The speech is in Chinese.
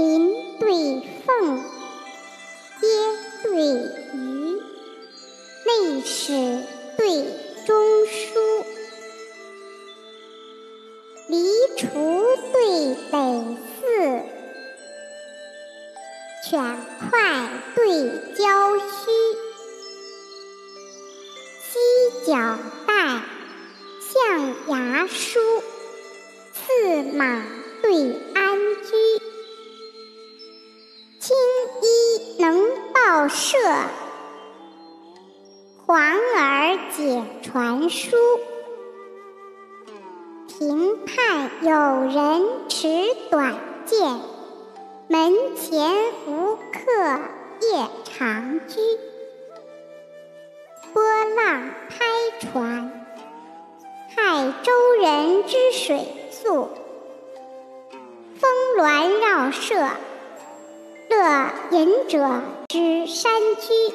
麟对凤，鳖对鱼，内史对中书，黎厨对耒耜，犬快对郊须，犀角带，象牙书，驷马报社，黄耳解传书。庭畔有人持短剑，门前无客夜长居。波浪拍船，害舟人之水宿；峰峦绕舍。乐隐者之山居。